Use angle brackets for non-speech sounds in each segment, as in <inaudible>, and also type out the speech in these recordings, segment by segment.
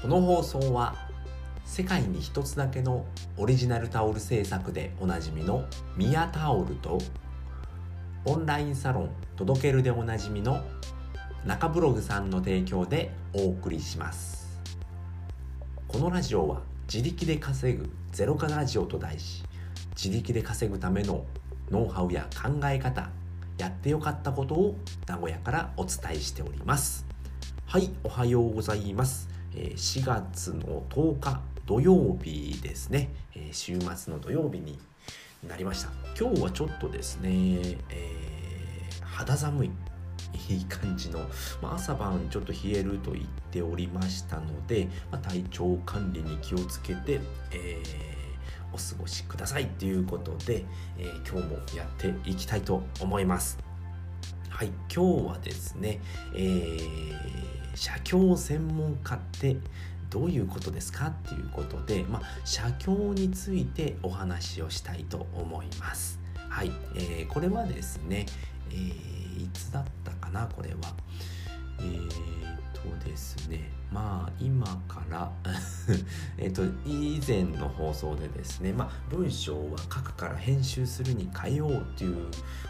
この放送は世界に一つだけのオリジナルタオル製作でおなじみのミヤタオルとオンラインサロン届けるでおなじみの中ブログさんの提供でお送りします。このラジオは自力で稼ぐゼロ化ラジオと題し自力で稼ぐためのノウハウや考え方やってよかったことを名古屋からお伝えしております。はいおはようございます。4月の10日土曜日ですね。週末の土曜日になりました。今日はちょっとですね、えー、肌寒いいい感じの、まあ、朝晩ちょっと冷えると言っておりましたので、まあ、体調管理に気をつけて、えー、お過ごしくださいということで、えー、今日もやっていきたいと思います。はい今日はですね、えー、写経専門家ってどういうことですかっていうことで、まあ、写経についてお話をしたいと思います。はい、えー、これはですね、えー、いつだったかなこれは。えー、とですね。まあ今から <laughs> えっと以前の放送でですねまあ文章は書くから編集するに変えようっていう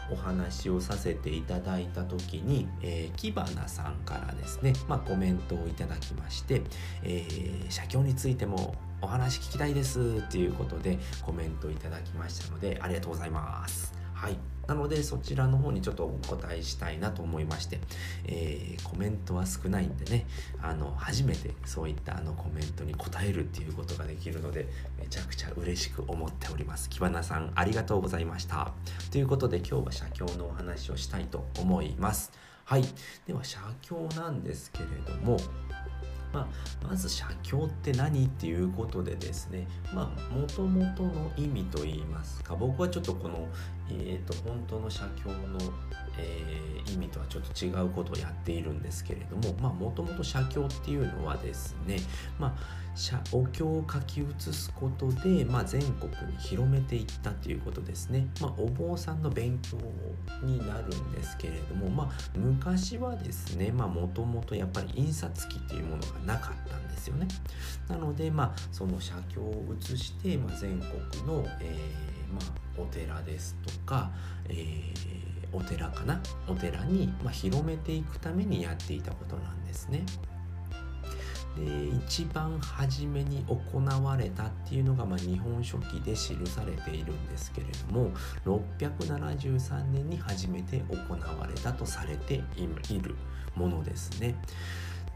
お話をさせていただいた時に、えー、キバナさんからですねまあコメントをいただきまして、えー、写経についてもお話聞きたいですっていうことでコメントいただきましたのでありがとうございます。はい。なのでそちらの方にちょっとお答えしたいなと思いまして、えー、コメントは少ないんでねあの初めてそういったあのコメントに答えるっていうことができるのでめちゃくちゃ嬉しく思っております。木花さんありがとうございました。ということで今日は写経のお話をしたいと思います。はい。では写経なんですけれどもまあ、まず写経って何っていうことでですねまあもともとの意味といいますか僕はちょっとこの、えーと、本当の写経の、えー、意味とはちょっと違うことをやっているんですけれどももともと写経っていうのはですねまあお経を書き写すことで、まあ、全国に広めていったということですね、まあ、お坊さんの勉強になるんですけれども、まあ、昔はですねもともとやっぱり印刷機っていうものがなかったんですよね。なので、まあ、その写経を写して、まあ、全国の、えーまあ、お寺ですとか、えー、お寺かなお寺に、まあ、広めていくためにやっていたことなんですね。で一番初めに行われたっていうのが、まあ、日本書紀で記されているんですけれども673年に初めて行われたとされているものですね。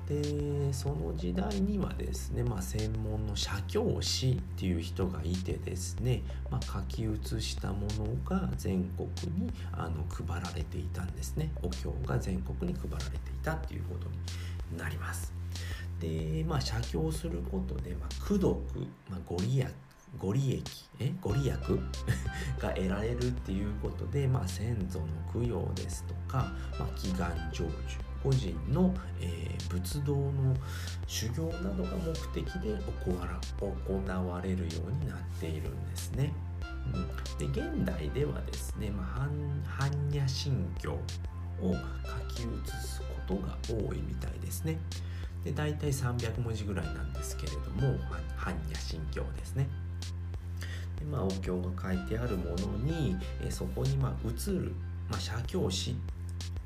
でその時代にはですね、まあ、専門の写経師っていう人がいてですね、まあ、書き写したものが全国にあの配られていたんですねお経が全国に配られていたっていうことになります。でまあ写経することで、まあ、功徳、まあ、ご利益ご利益えご利益？<laughs> が得られるっていうことで、まあ、先祖の供養ですとか、まあ、祈願成就個人の、えー、仏道の修行などが目的で行われるようになっているんですね。うん、で現代ではですね、まあ、般若心経を書き写すことが多いみたいですね。で大体300文字ぐらいなんですけれども般若心経ですね。でまあ、お経が書いてあるものにえそこにまあ写る、まあ、写経紙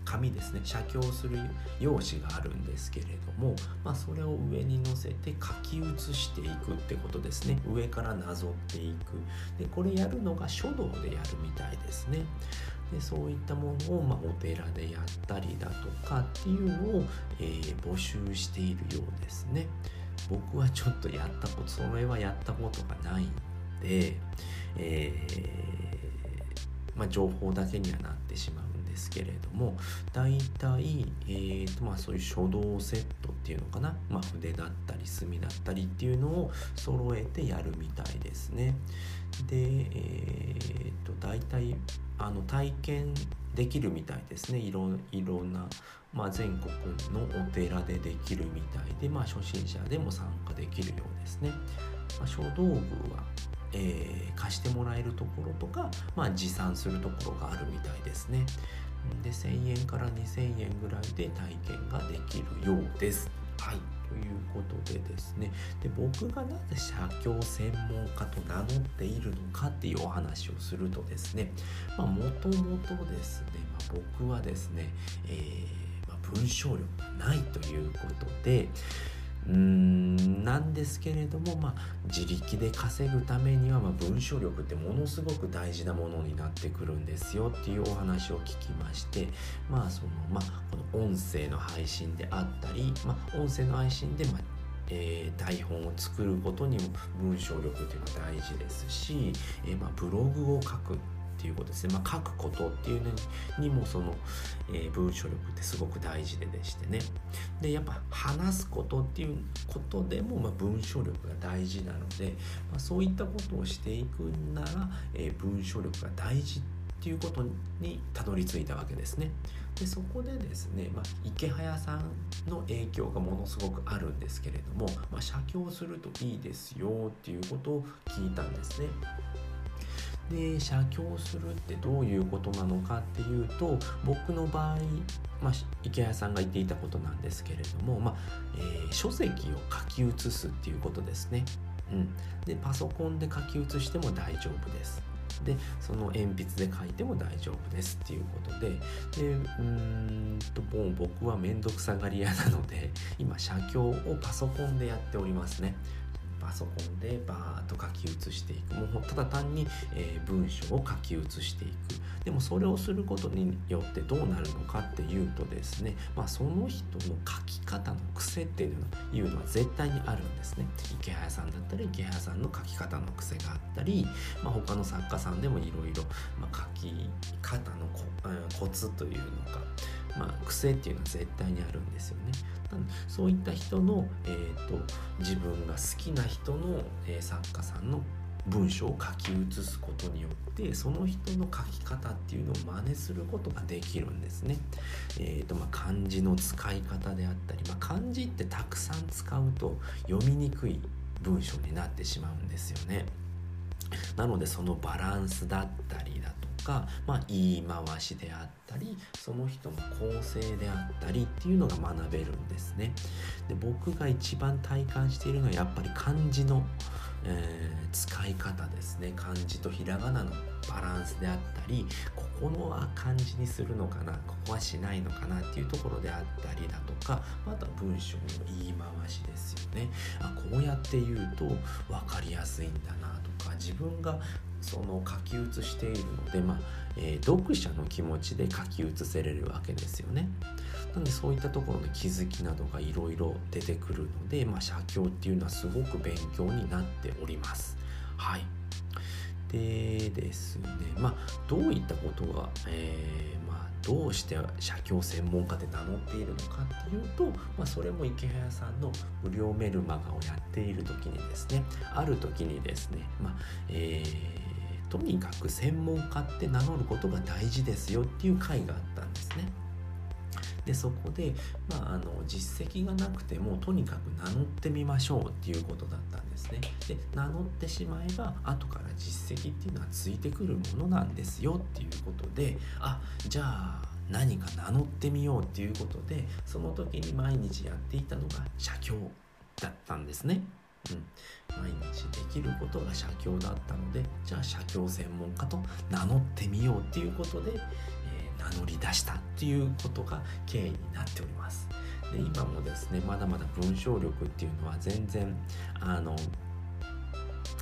紙ですね写経する用紙があるんですけれども、まあ、それを上に乗せて書き写していくってことですね。上からなぞっていく。でこれやるのが書道でやるみたいですね。でそういったものを、まあ、お寺でやったりだとかっていうのを、えー、募集しているようですね。僕はちょっとやったことそれはやったことがないんで、えー、まあ、情報だけにはなってしまう。ですけれども大体、えーとまあ、そういう書道セットっていうのかな、まあ、筆だったり墨だったりっていうのを揃えてやるみたいですねでえーと大体あの体験できるみたいですねいろいろんな、まあ、全国のお寺でできるみたいで、まあ、初心者でも参加できるようですね。まあ、書道具はえー、貸してもらえるところとか、まあ、持参するところがあるみたいですね。で1000円から2000円ぐらいで体験ができるようです。はい。ということでですね。で僕がなぜ写経専門家と名乗っているのかっていうお話をするとですね。もともとですね、まあ、僕はですね、えー、まあ、文章力がないということでうん。なんですけれども、まあ、自力で稼ぐためには、まあ、文章力ってものすごく大事なものになってくるんですよっていうお話を聞きましてまあそのまあこの音声の配信であったり、まあ、音声の配信で、まあえー、台本を作ることにも文章力っていうのは大事ですし、えー、まあブログを書く。っていうことですね、まあ、書くことっていうのにもその、えー、文章力ってすごく大事ででしてねでやっぱ話すことっていうことでも、まあ、文章力が大事なので、まあ、そういったことをしていくなら、えー、文章力が大事っていうことにたどり着いたわけですね。でそこでですね、まあ、池早さんの影響がものすごくあるんですけれども、まあ、写経するといいですよっていうことを聞いたんですね。で写経するってどういうことなのかっていうと僕の場合、まあ、池谷さんが言っていたことなんですけれども、まあえー、書籍を書き写すっていうことですね。うん、でパソコンで書き写しても大丈夫です。でその鉛筆で書いても大丈夫ですっていうことででうんともう僕は面倒くさがり屋なので今写経をパソコンでやっておりますねパソコンでバーッと書き写していく。もうただ単に、えー、文章を書き写していく。でもそれをすることによってどうなるのかっていうとですね、まあ、その人の書き方の癖っていうのは絶対にあるんですね。池早さんだったら池早さんの書き方の癖があったり、まあ、他の作家さんでもいろいろ書き方のココツというのか。まあ、癖っていうのは絶対にあるんですよね。そういった人の、えーと、自分が好きな人の、えー、作家さんの文章を書き写すことによってその人の書き方っていうのを真似することができるんですね。えーとまあ、漢字の使い方であったり、まあ、漢字ってたくさん使うと読みにくい文章になってしまうんですよね。なのでそのバランスだったりだとか、まあ、言い回しであったりその人の構成であったりっていうのが学べるんですね。で僕が一番体感しているのはやっぱり漢字の、えー、使い方ですね漢字とひらがなのバランスであったりここのは漢字にするのかなここはしないのかなっていうところであったりだとかあとは文章の言い回しですよねあこうやって言うと分かりやすいんだなとか自分がその書き写しているので、まあえー、読者の気持ちで書き写せれるわけですよね。なのでそういったところの気づきなどがいろいろ出てくるので、まあ、写経っていうのはすごく勉強になっております。はいでですねまあどういったことが、えー、まあ、どうして写経専門家で名乗っているのかっていうと、まあ、それも池早さんの無料メルマガをやっている時にですねある時にですね、まあえーとにかく専門家って名乗ることが大事ですよっていう回があったんですね。でそこで、まあ、あの実績がなくてもとにかく名乗ってみましょうっていうことだったんですね。で名乗ってしまえば後から実績っていうのはついてくるものなんですよっていうことであじゃあ何か名乗ってみようっていうことでその時に毎日やっていたのが写経だったんですね。うん、毎日できることが写経だったのでじゃあ写経専門家と名乗ってみようっていうことで、えー、名乗り出したっていうことが経緯になっております。で今もですねまだまだ文章力っていうのは全然あの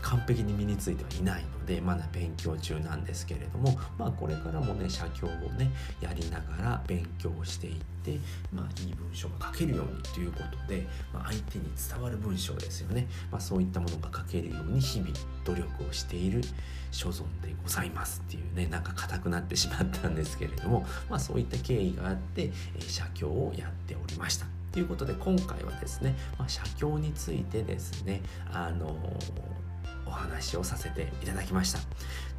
完璧に身についてはいないのでまだ勉強中なんですけれどもまあこれからもね写経をねやりながら勉強していってまあいい文章が書けるようにということで、まあ、相手に伝わる文章ですよね、まあ、そういったものが書けるように日々努力をしている所存でございますっていうねなんか硬くなってしまったんですけれども、まあ、そういった経緯があって、え、写経をやっておりました。ということで今回はですね、まあ、写経についてですねあのーお話をさせていただきました。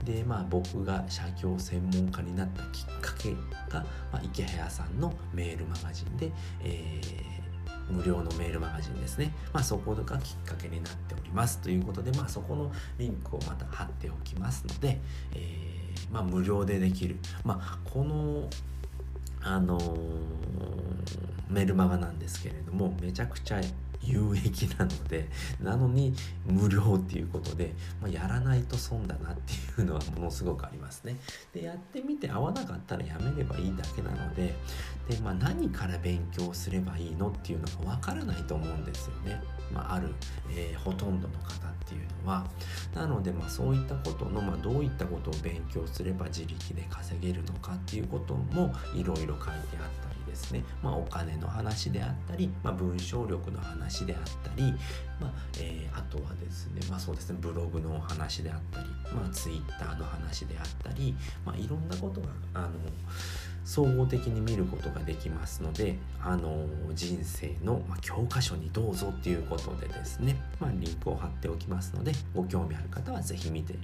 でまあ僕が写経専門家になったきっかけが、まあ、池早さんのメールマガジンで、えー、無料のメールマガジンですね、まあ、そこがきっかけになっておりますということで、まあ、そこのリンクをまた貼っておきますので、えー、まあ、無料でできる、まあ、このあのーメルマガなんですけれどもめちゃくちゃ有益なのでなのに無料っていうことで、まあ、やらないと損だなっていうのはものすごくありますね。でやってみて合わなかったらやめればいいだけなのでで、まあ、何から勉強すればいいのっていうのがわからないと思うんですよね。まあ、ある、えー、ほとんどの方っていうのはなのでまあそういったことの、まあ、どういったことを勉強すれば自力で稼げるのかっていうこともいろいろ書いてあったりですね、まあ、お金の話であったり、まあ、文章力の話であったり、まあえー、あとはですね、まあ、そうですねブログのお話であったり、まあ、ツイッターの話であったり、まあ、いろんなことがあの総合的に見ることができますのであの人生の、教科書にどうぞっていうことでですね、まあ、リンクを貼っておきますのでご興味ある方は是非見て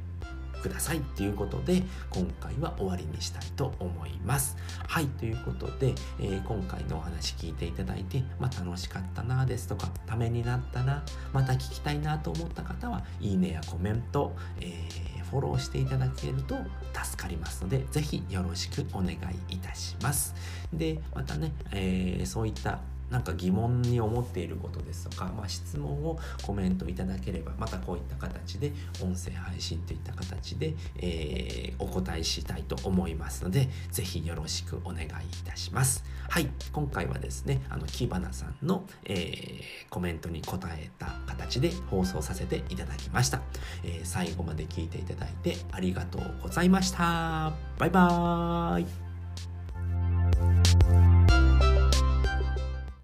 くださいっていうことで今回は終わりにしたいと思います。はいということで、えー、今回のお話聞いていただいて、まあ、楽しかったなですとかためになったなまた聞きたいなと思った方はいいねやコメント、えー、フォローしていただけると助かりますので是非よろしくお願いいたします。でまたね、えー、そういったなんか疑問に思っていることですとか、まあ、質問をコメントいただければまたこういった形で音声配信といった形で、えー、お答えしたいと思いますので是非よろしくお願いいたします。はい今回はですねあのキバナさんの、えー、コメントに答えた形で放送させていただきました、えー、最後まで聞いていただいてありがとうございました。バイバーイ。